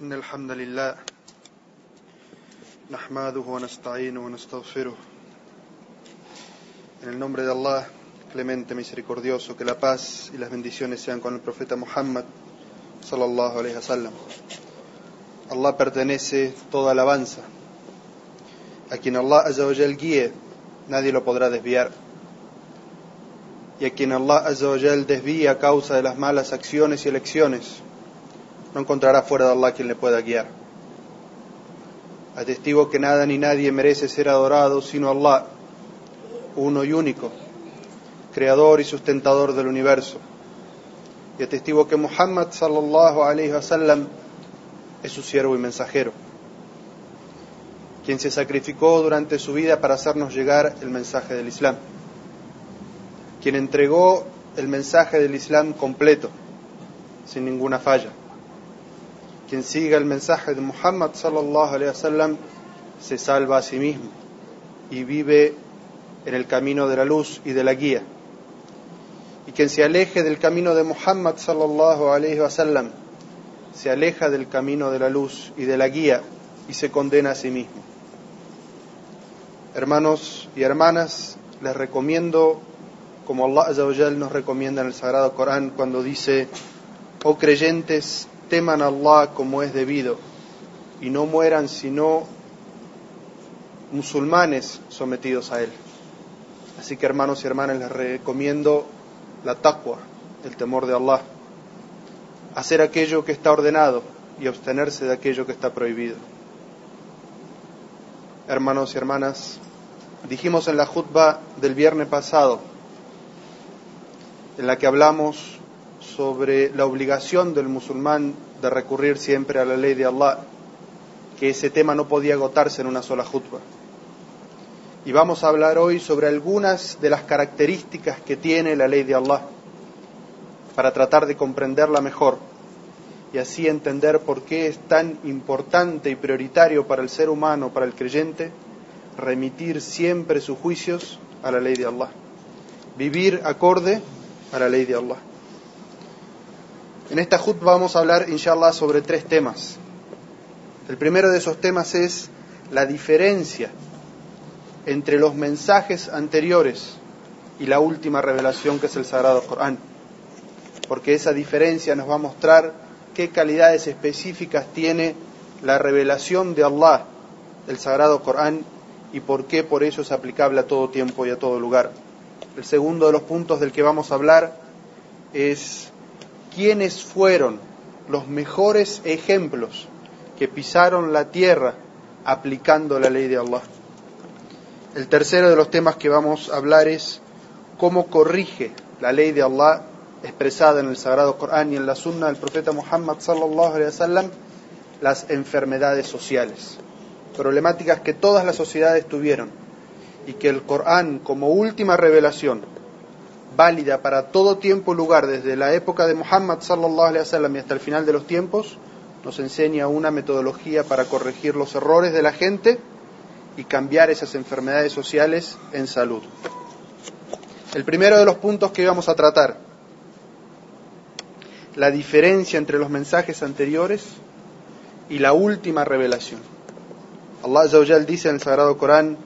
إن الحمد لله نحمده ونستعينه ونستغفره En el nombre de Allah, clemente, misericordioso, que la paz y las bendiciones sean con el profeta Muhammad, sallallahu alayhi wa sallam. Allah pertenece toda alabanza. A quien Allah azza wa jal guíe, nadie lo podrá desviar. Y a quien Allah azza wa jal desvíe a causa de las malas acciones y elecciones, no encontrará fuera de Allah quien le pueda guiar. Atestigo que nada ni nadie merece ser adorado sino Allah, uno y único, creador y sustentador del universo. Y atestigo que Muhammad sallallahu alayhi wa sallam es su siervo y mensajero, quien se sacrificó durante su vida para hacernos llegar el mensaje del Islam, quien entregó el mensaje del Islam completo, sin ninguna falla. Quien siga el mensaje de Muhammad sallallahu alaihi wasallam se salva a sí mismo y vive en el camino de la luz y de la guía. Y quien se aleje del camino de Muhammad sallallahu alaihi wasallam se aleja del camino de la luz y de la guía y se condena a sí mismo. Hermanos y hermanas, les recomiendo, como Allah nos recomienda en el Sagrado Corán cuando dice, oh creyentes, teman a Allah como es debido y no mueran sino musulmanes sometidos a Él. Así que hermanos y hermanas les recomiendo la taqwa, el temor de Allah, hacer aquello que está ordenado y abstenerse de aquello que está prohibido. Hermanos y hermanas, dijimos en la jutba del viernes pasado, en la que hablamos sobre la obligación del musulmán de recurrir siempre a la ley de Allah, que ese tema no podía agotarse en una sola jutba. Y vamos a hablar hoy sobre algunas de las características que tiene la ley de Allah, para tratar de comprenderla mejor y así entender por qué es tan importante y prioritario para el ser humano, para el creyente, remitir siempre sus juicios a la ley de Allah, vivir acorde a la ley de Allah. En esta hut vamos a hablar, inshallah, sobre tres temas. El primero de esos temas es la diferencia entre los mensajes anteriores y la última revelación que es el Sagrado Corán. Porque esa diferencia nos va a mostrar qué calidades específicas tiene la revelación de Allah, el Sagrado Corán, y por qué por eso es aplicable a todo tiempo y a todo lugar. El segundo de los puntos del que vamos a hablar es quiénes fueron los mejores ejemplos que pisaron la tierra aplicando la ley de Allah. El tercero de los temas que vamos a hablar es cómo corrige la ley de Allah expresada en el Sagrado Corán y en la Sunna del profeta Muhammad sallallahu alaihi wasallam las enfermedades sociales, problemáticas que todas las sociedades tuvieron y que el Corán como última revelación válida para todo tiempo y lugar, desde la época de Muhammad sallallahu alaihi wasallam y hasta el final de los tiempos, nos enseña una metodología para corregir los errores de la gente y cambiar esas enfermedades sociales en salud. El primero de los puntos que vamos a tratar, la diferencia entre los mensajes anteriores y la última revelación. Allah dice en el Sagrado Corán,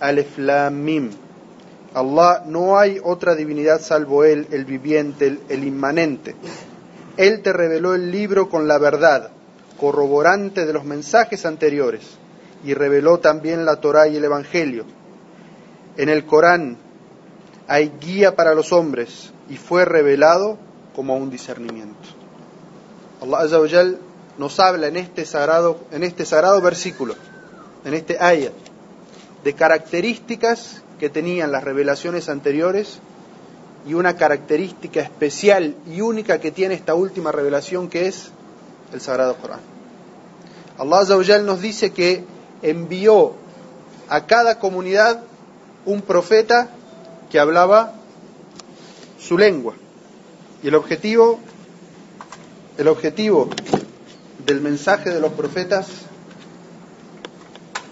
Alef Lam Mim, Allah no hay otra divinidad salvo Él, el viviente, el, inmanente. Él te reveló el libro con la verdad, corroborante de los mensajes anteriores, y reveló también la Torá y el Evangelio. En el Corán hay guía para los hombres y fue revelado como un discernimiento. Allah Azza wa Jal nos habla en este sagrado, en este sagrado versículo, en este ayat, de características que tenían las revelaciones anteriores y una característica especial y única que tiene esta última revelación que es el Sagrado Corán. Allah Azza nos dice que envió a cada comunidad un profeta que hablaba su lengua. Y el objetivo, el objetivo del mensaje de los profetas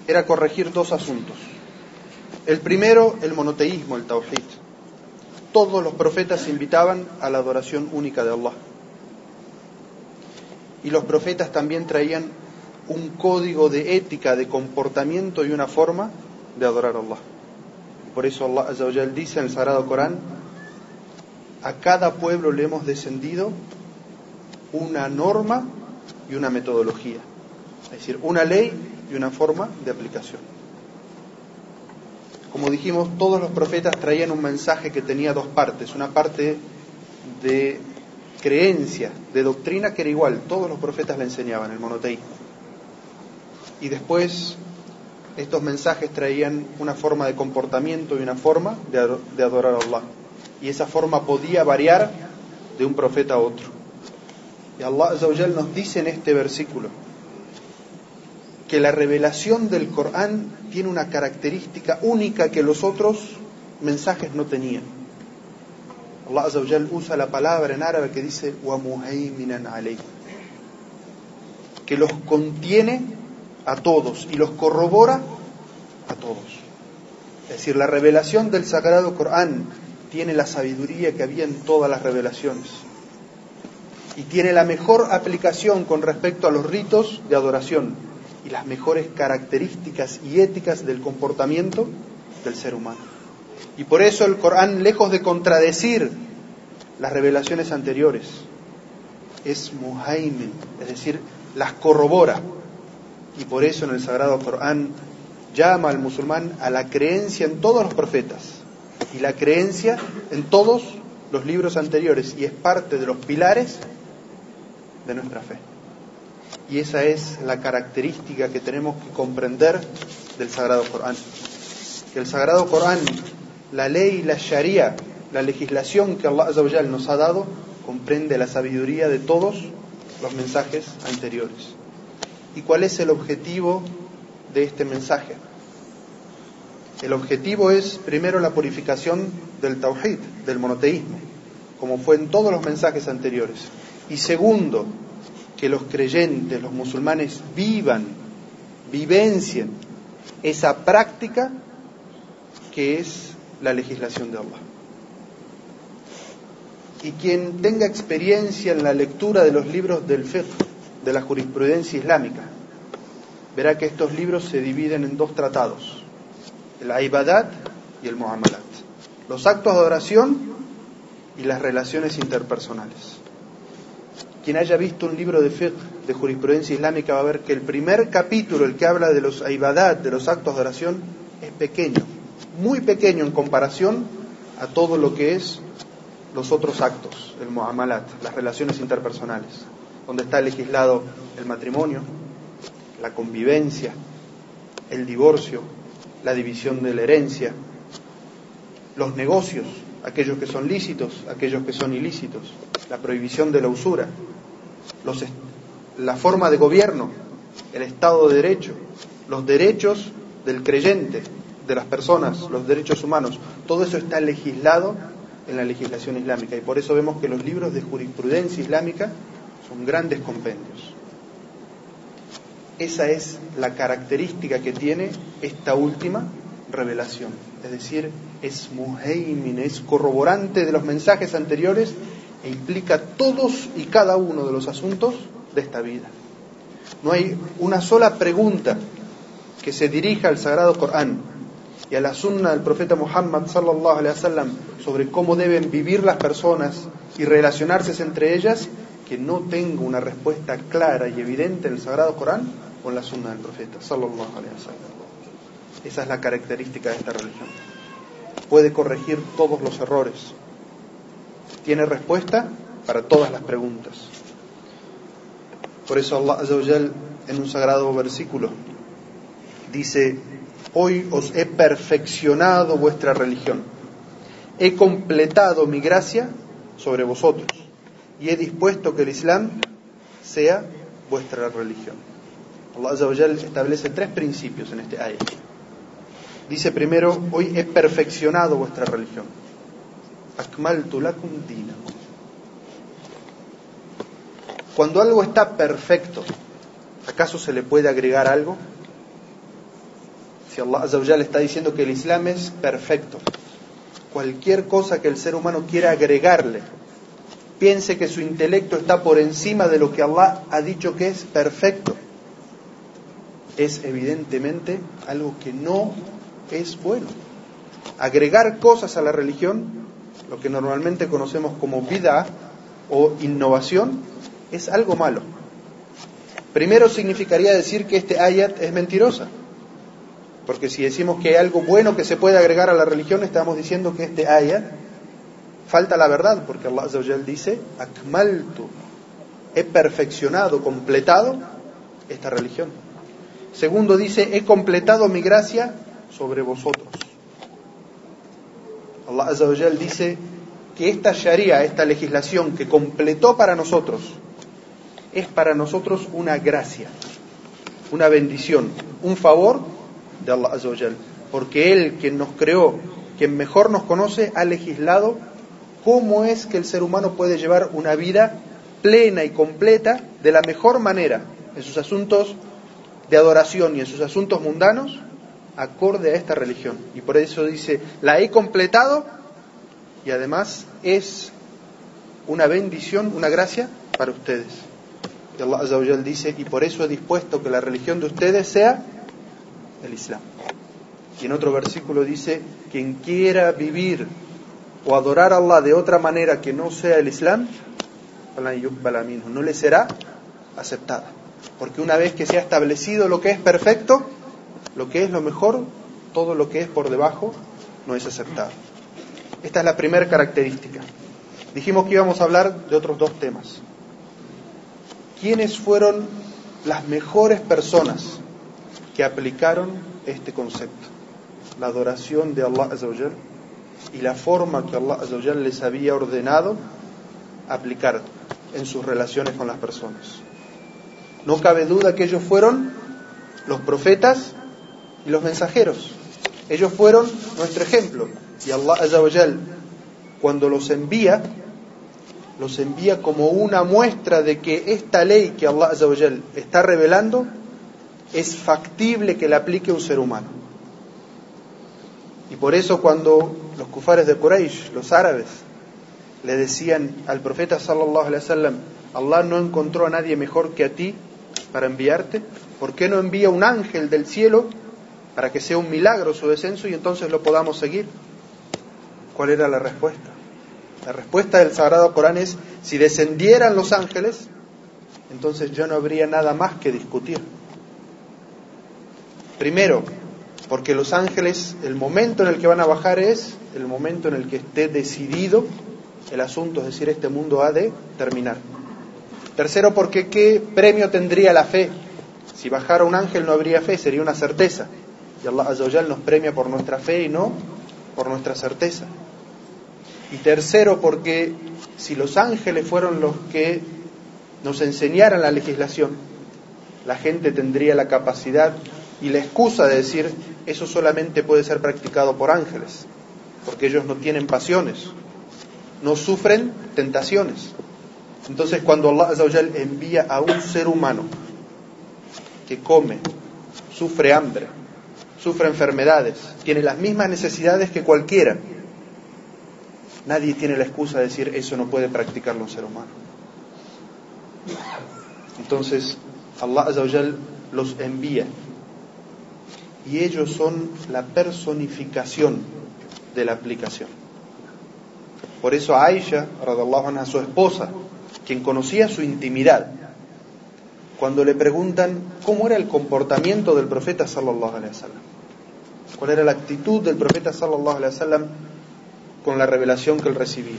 era corregir dos asuntos. El primero, el monoteísmo, el tawhid. Todos los profetas invitaban a la adoración única de Allah. y los profetas también traían un código de ética, de comportamiento y una forma de adorar a Allah. Por eso Allah dice en el Sagrado Corán, a cada pueblo le hemos descendido una norma y una metodología, es decir, una ley y una forma de aplicación. Como dijimos, todos los profetas traían un mensaje que tenía dos partes, una parte de creencia, de doctrina que era igual, todos los profetas le enseñaban el monoteísmo. Y después estos mensajes traían una forma de comportamiento y una forma de, adorar a Allah. Y esa forma podía variar de un profeta a otro. Y Allah nos dice en este versículo que la revelación del Corán tiene una característica única que los otros mensajes no tenían. Allah Azawajal usa la palabra en árabe que dice que los contiene a todos y los corrobora a todos. Es decir, la revelación del Sagrado Corán tiene la sabiduría que había en todas las revelaciones y tiene la mejor aplicación con respecto a los ritos de adoración y las mejores características y éticas del comportamiento del ser humano. Y por eso el Corán, lejos de contradecir las revelaciones anteriores, es muhaimin, es decir, las corrobora. Y por eso en el Sagrado Corán llama al musulmán a la creencia en todos los profetas y la creencia en todos los libros anteriores y es parte de los pilares de nuestra fe. Y esa es la característica que tenemos que comprender del Sagrado Corán. Que el Sagrado Corán la ley, la sharia, la legislación que Allah nos ha dado, comprende la sabiduría de todos los mensajes anteriores. ¿Y cuál es el objetivo de este mensaje? El objetivo es, primero, la purificación del tawhid, del monoteísmo, como fue en todos los mensajes anteriores. Y segundo, que los creyentes, los musulmanes, vivan, vivencien esa práctica que es la legislación de Allah. Y quien tenga experiencia en la lectura de los libros del fiqh, de la jurisprudencia islámica, verá que estos libros se dividen en dos tratados, el Aibadat y el Muamalat, los actos de adoración y las relaciones interpersonales. Quien haya visto un libro de fiqh, de jurisprudencia islámica, va a ver que el primer capítulo, el que habla de los Aibadat, de los actos de oración, es pequeño, muy pequeño en comparación a todo lo que es los otros actos, el muamalat, las relaciones interpersonales, donde está legislado el matrimonio, la convivencia, el divorcio, la división de la herencia, los negocios, aquellos que son lícitos, aquellos que son ilícitos, la prohibición de la usura, la forma de gobierno, el Estado de Derecho, los derechos del creyente, de las personas, los derechos humanos, todo eso está legislado en la legislación islámica y por eso vemos que los libros de jurisprudencia islámica son grandes compendios. Esa es la característica que tiene esta última revelación, es decir, es muheimin, es corroborante de los mensajes anteriores e implica todos y cada uno de los asuntos de esta vida. No hay una sola pregunta que se dirija al Sagrado Corán y a la sunna del profeta Muhammad sallallahu alaihi wasallam sobre cómo deben vivir las personas y relacionarse entre ellas, que no tenga una respuesta clara y evidente en el Sagrado Corán o en la sunna del profeta sallallahu. Esa es la característica de esta religión. Puede corregir todos los errores. Tiene respuesta para todas las preguntas. Por eso Allah en un sagrado versículo dice hoy os he perfeccionado vuestra religión, he completado mi gracia sobre vosotros y he dispuesto que el Islam sea vuestra religión. Allah establece tres principios en este ayat. Dice primero, hoy he perfeccionado vuestra religión. Akmaltu lakum dinakum. Cuando algo está perfecto, ¿acaso se le puede agregar algo? Si Allah Azawajal está diciendo que el Islam es perfecto, cualquier cosa que el ser humano quiera agregarle, piense que su intelecto está por encima de lo que Allah ha dicho que es perfecto, es evidentemente algo que no es bueno. Agregar cosas a la religión, lo que normalmente conocemos como vida o innovación, es algo malo. Primero significaría decir que este ayat es mentirosa. Porque si decimos que hay algo bueno que se puede agregar a la religión, estamos diciendo que este ayat falta la verdad, porque Allah dice, Akmaltu, he perfeccionado, completado esta religión. Segundo dice, he completado mi gracia sobre vosotros. Allah dice que esta sharia, esta legislación que completó para nosotros, es para nosotros una gracia, una bendición, un favor de Allah Azzawajal. Porque Él, quien nos creó, quien mejor nos conoce, ha legislado cómo es que el ser humano puede llevar una vida plena y completa de la mejor manera en sus asuntos de adoración y en sus asuntos mundanos, acorde a esta religión. Y por eso dice, la he completado y además es una bendición, una gracia para ustedes. Y Allah Azzawajal dice, y por eso he dispuesto que la religión de ustedes sea el Islam. Y en otro versículo dice, quien quiera vivir o adorar a Allah de otra manera que no sea el Islam, no le será aceptada. Porque una vez que se ha establecido lo que es perfecto, lo que es lo mejor, todo lo que es por debajo no es aceptado. Esta es la primera característica. Dijimos que íbamos a hablar de otros dos temas. ¿Quiénes fueron las mejores personas que aplicaron este concepto? La adoración de Allah y la forma que Allah les había ordenado aplicar en sus relaciones con las personas. No cabe duda que ellos fueron los profetas y los mensajeros. Ellos fueron nuestro ejemplo. Y Allah cuando los envía, los envía como una muestra de que esta ley que Allah está revelando es factible que la aplique un ser humano. Y por eso cuando los kufares de Quraysh, los árabes, le decían al profeta sallallahu alaihi wasallam, Allah no encontró a nadie mejor que a ti para enviarte, ¿por qué no envía un ángel del cielo para que sea un milagro su descenso y entonces lo podamos seguir? ¿Cuál era la respuesta? La respuesta del Sagrado Corán es, si descendieran los ángeles, entonces ya no habría nada más que discutir. Primero, porque los ángeles, el momento en el que van a bajar es el momento en el que esté decidido el asunto, es decir, este mundo ha de terminar. Tercero, porque qué premio tendría la fe. Si bajara un ángel no habría fe, sería una certeza. Y Allah nos premia por nuestra fe y no por nuestra certeza. Y tercero, porque si los ángeles fueron los que nos enseñaran la legislación, la gente tendría la capacidad y la excusa de decir, eso solamente puede ser practicado por ángeles, porque ellos no tienen pasiones, no sufren tentaciones. Entonces cuando Allah envía a un ser humano que come, sufre hambre, sufre enfermedades, tiene las mismas necesidades que cualquiera, Nadie tiene la excusa de decir eso no puede practicarlo un ser humano. Entonces, Allah Azawajal los envía y ellos son la personificación de la aplicación. Por eso Aisha, a su esposa, quien conocía su intimidad, cuando le preguntan cómo era el comportamiento del profeta sallallahu alaihi wasallam, cuál era la actitud del profeta sallallahu alaihi wasallam con la revelación que él recibía.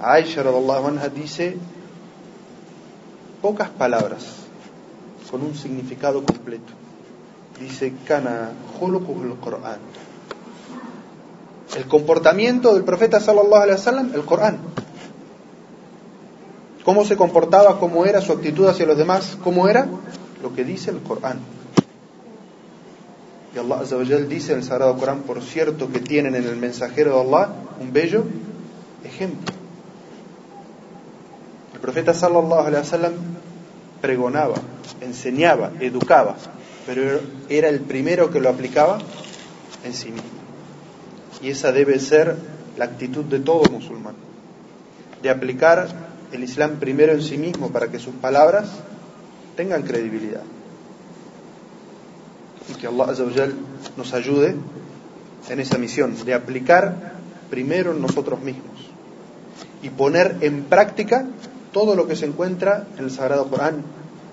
Aisha anha dice pocas palabras con un significado completo. Dice kana Qur'an. El comportamiento del profeta sallallahu alaihi wasallam, el Corán. Cómo se comportaba, cómo era su actitud hacia los demás, cómo era lo que dice el Corán. Y Allah Azzawajal dice en el Sagrado Corán, por cierto, que tienen en el mensajero de Allah un bello ejemplo. El profeta sallallahu alaihi wasallam pregonaba, enseñaba, educaba, pero era el primero que lo aplicaba en sí mismo. Y esa debe ser la actitud de todo musulmán. de aplicar el Islam primero en sí mismo para que sus palabras tengan credibilidad. Y que Allah nos ayude en esa misión de aplicar primero en nosotros mismos y poner en práctica todo lo que se encuentra en el Sagrado Corán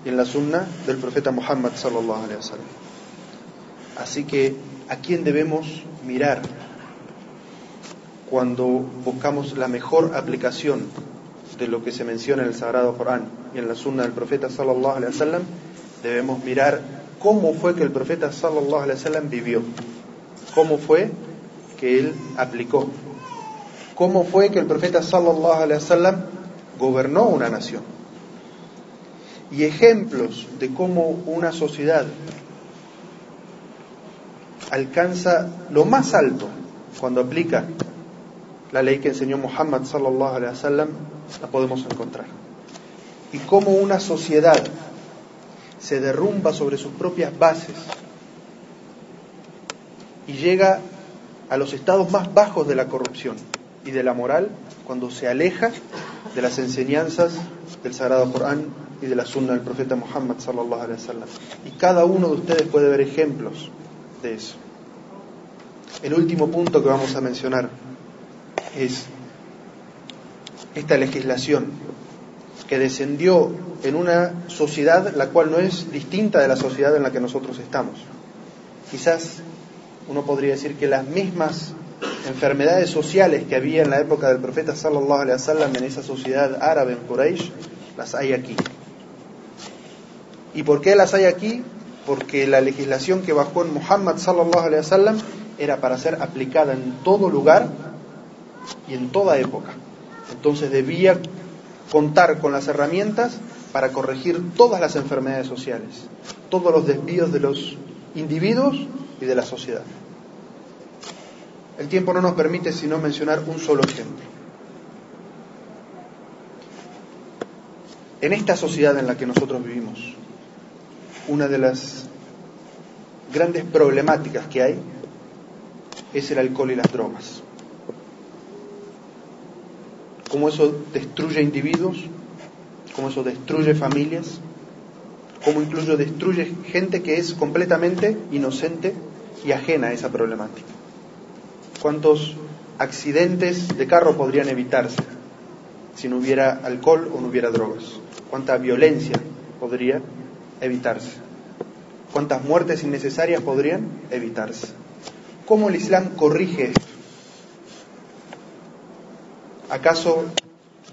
y en la Sunna del profeta Muhammad sallallahu alaihi wasallam. Así que a quién debemos mirar cuando buscamos la mejor aplicación de lo que se menciona en el Sagrado Corán y en la Sunna del profeta sallallahu alaihi wasallam, debemos mirar cómo fue que el profeta sallallahu alaihi wasallam vivió, cómo fue que él aplicó, cómo fue que el profeta sallallahu alaihi wasallam gobernó una nación. Y ejemplos de cómo una sociedad alcanza lo más alto cuando aplica la ley que enseñó Muhammad sallallahu alaihi wasallam la podemos encontrar. Y cómo una sociedad se derrumba sobre sus propias bases y llega a los estados más bajos de la corrupción y de la moral cuando se aleja de las enseñanzas del Sagrado Corán y de la Sunna del profeta Muhammad sallallahu alaihi wasallam. Y cada uno de ustedes puede ver ejemplos de eso. El último punto que vamos a mencionar es esta legislación que descendió en una sociedad la cual no es distinta de la sociedad en la que nosotros estamos. Quizás uno podría decir que las mismas enfermedades sociales que había en la época del profeta sallallahu alaihi wasallam en esa sociedad árabe en Quraysh las hay aquí. ¿Y por qué las hay aquí? Porque la legislación que bajó en Muhammad sallallahu alaihi wasallam era para ser aplicada en todo lugar y en toda época. Entonces debía contar con las herramientas para corregir todas las enfermedades sociales, todos los desvíos de los individuos y de la sociedad. El tiempo no nos permite sino mencionar un solo ejemplo. En esta sociedad en la que nosotros vivimos, una de las grandes problemáticas que hay es el alcohol y las drogas. Cómo eso destruye individuos, cómo eso destruye familias, cómo incluso destruye gente que es completamente inocente y ajena a esa problemática. ¿Cuántos accidentes de carro podrían evitarse si no hubiera alcohol o no hubiera drogas? ¿Cuánta violencia podría evitarse? ¿Cuántas muertes innecesarias podrían evitarse? ¿Cómo el Islam corrige esto? ¿Acaso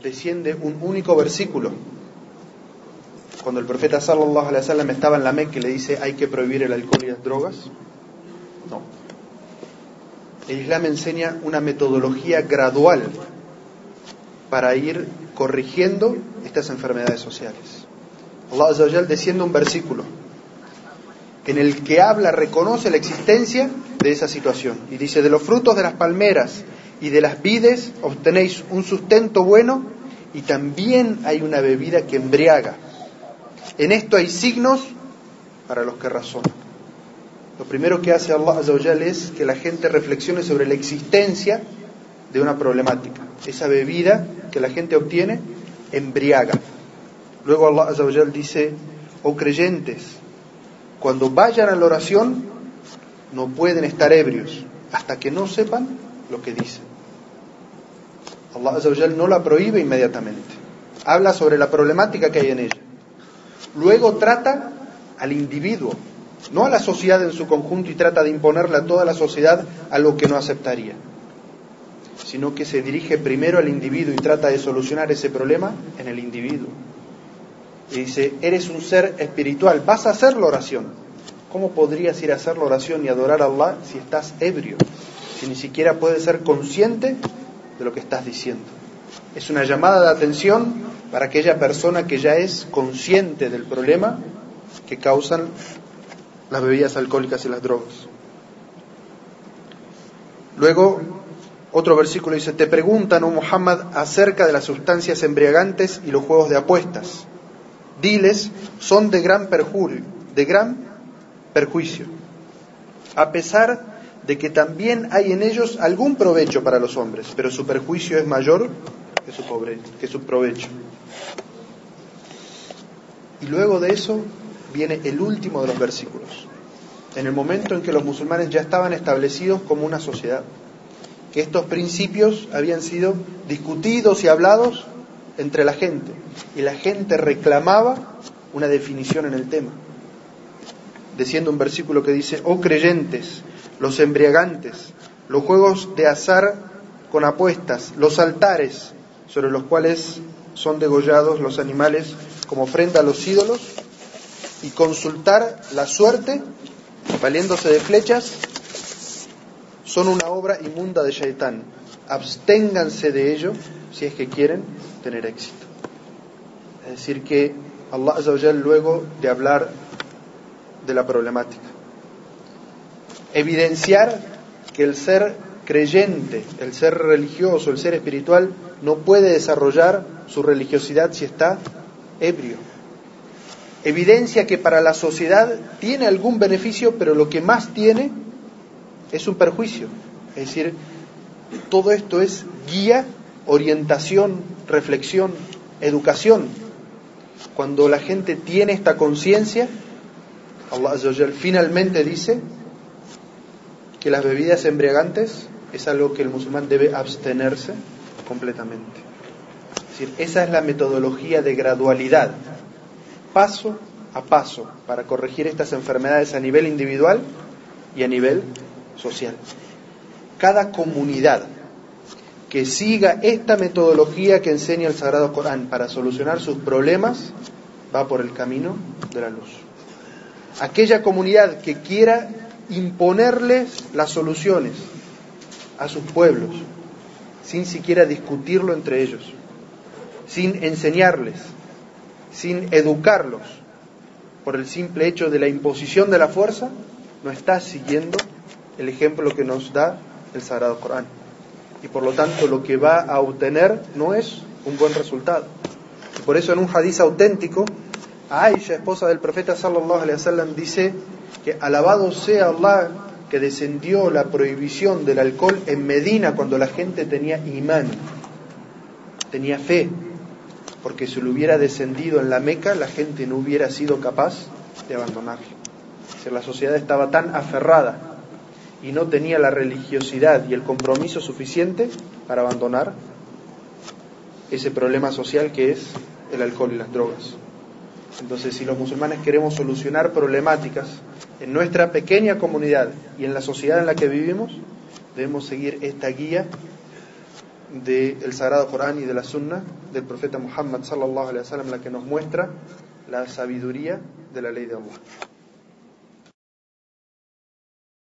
desciende un único versículo? Cuando el profeta sallallahu alaihi wasallam estaba en la Meca y le dice hay que prohibir el alcohol y las drogas? No. El Islam enseña una metodología gradual para ir corrigiendo estas enfermedades sociales. Allah desciende un versículo en el que habla, reconoce la existencia de esa situación. Y dice, de los frutos de las palmeras y de las vides obtenéis un sustento bueno y también hay una bebida que embriaga. En esto hay signos para los que razonan. Lo primero que hace Allah es que la gente reflexione sobre la existencia de una problemática. Esa bebida que la gente obtiene embriaga. Luego Allah dice, oh creyentes, cuando vayan a la oración, no pueden estar ebrios hasta que no sepan lo que dicen. Allah no la prohíbe inmediatamente. Habla sobre la problemática que hay en ella. Luego trata al individuo, no a la sociedad en su conjunto y trata de imponerle a toda la sociedad a lo que no aceptaría, sino que se dirige primero al individuo y trata de solucionar ese problema en el individuo y dice, eres un ser espiritual, vas a hacer la oración. ¿Cómo podrías ir a hacer la oración y adorar a Allah si estás ebrio? Si ni siquiera puedes ser consciente de lo que estás diciendo. Es una llamada de atención para aquella persona que ya es consciente del problema que causan las bebidas alcohólicas y las drogas. Luego, otro versículo dice, te preguntan, oh Muhammad, acerca de las sustancias embriagantes y los juegos de apuestas diles son de gran perjurio, de gran perjuicio, a pesar de que también hay en ellos algún provecho para los hombres, pero su perjuicio es mayor que su, pobre, que su provecho. Y luego de eso viene el último de los versículos, en el momento en que los musulmanes ya estaban establecidos como una sociedad, que estos principios habían sido discutidos y hablados entre la gente, y la gente reclamaba una definición en el tema. Diciendo un versículo que dice, oh creyentes, los embriagantes, los juegos de azar con apuestas, los altares sobre los cuales son degollados los animales como ofrenda a los ídolos, y consultar la suerte, valiéndose de flechas, son una obra inmunda de Shaitán. Absténganse de ello si es que quieren tener éxito. Es decir, que Allah luego de hablar de la problemática, evidenciar que el ser creyente, el ser religioso, el ser espiritual, no puede desarrollar su religiosidad si está ebrio. Evidencia que para la sociedad tiene algún beneficio, pero lo que más tiene es un perjuicio. Es decir, todo esto es guía, orientación, reflexión, educación. Cuando la gente tiene esta conciencia, Allah finalmente dice que las bebidas embriagantes es algo que el musulmán debe abstenerse completamente. Es decir, esa es la metodología de gradualidad, paso a paso, para corregir estas enfermedades a nivel individual y a nivel social. Cada comunidad que siga esta metodología que enseña el Sagrado Corán para solucionar sus problemas va por el camino de la luz. Aquella comunidad que quiera imponerles las soluciones a sus pueblos, sin siquiera discutirlo entre ellos, sin enseñarles, sin educarlos, por el simple hecho de la imposición de la fuerza, no está siguiendo el ejemplo que nos da el Sagrado Corán. Y por lo tanto lo que va a obtener no es un buen resultado. Y por eso en un hadiz auténtico, Aisha, esposa del profeta sallallahu alaihi wasallam, dice que alabado sea Allah que descendió la prohibición del alcohol en Medina cuando la gente tenía imán, tenía fe, porque si lo hubiera descendido en la Meca, la gente no hubiera sido capaz de abandonarlo. Si la sociedad estaba tan aferrada y no tenía la religiosidad y el compromiso suficiente para abandonar ese problema social que es el alcohol y las drogas. Entonces, si los musulmanes queremos solucionar problemáticas en nuestra pequeña comunidad y en la sociedad en la que vivimos, debemos seguir esta guía del Sagrado Corán y de la Sunna del profeta Muhammad sallallahu alaihi wasallam, la que nos muestra la sabiduría de la ley de Allah.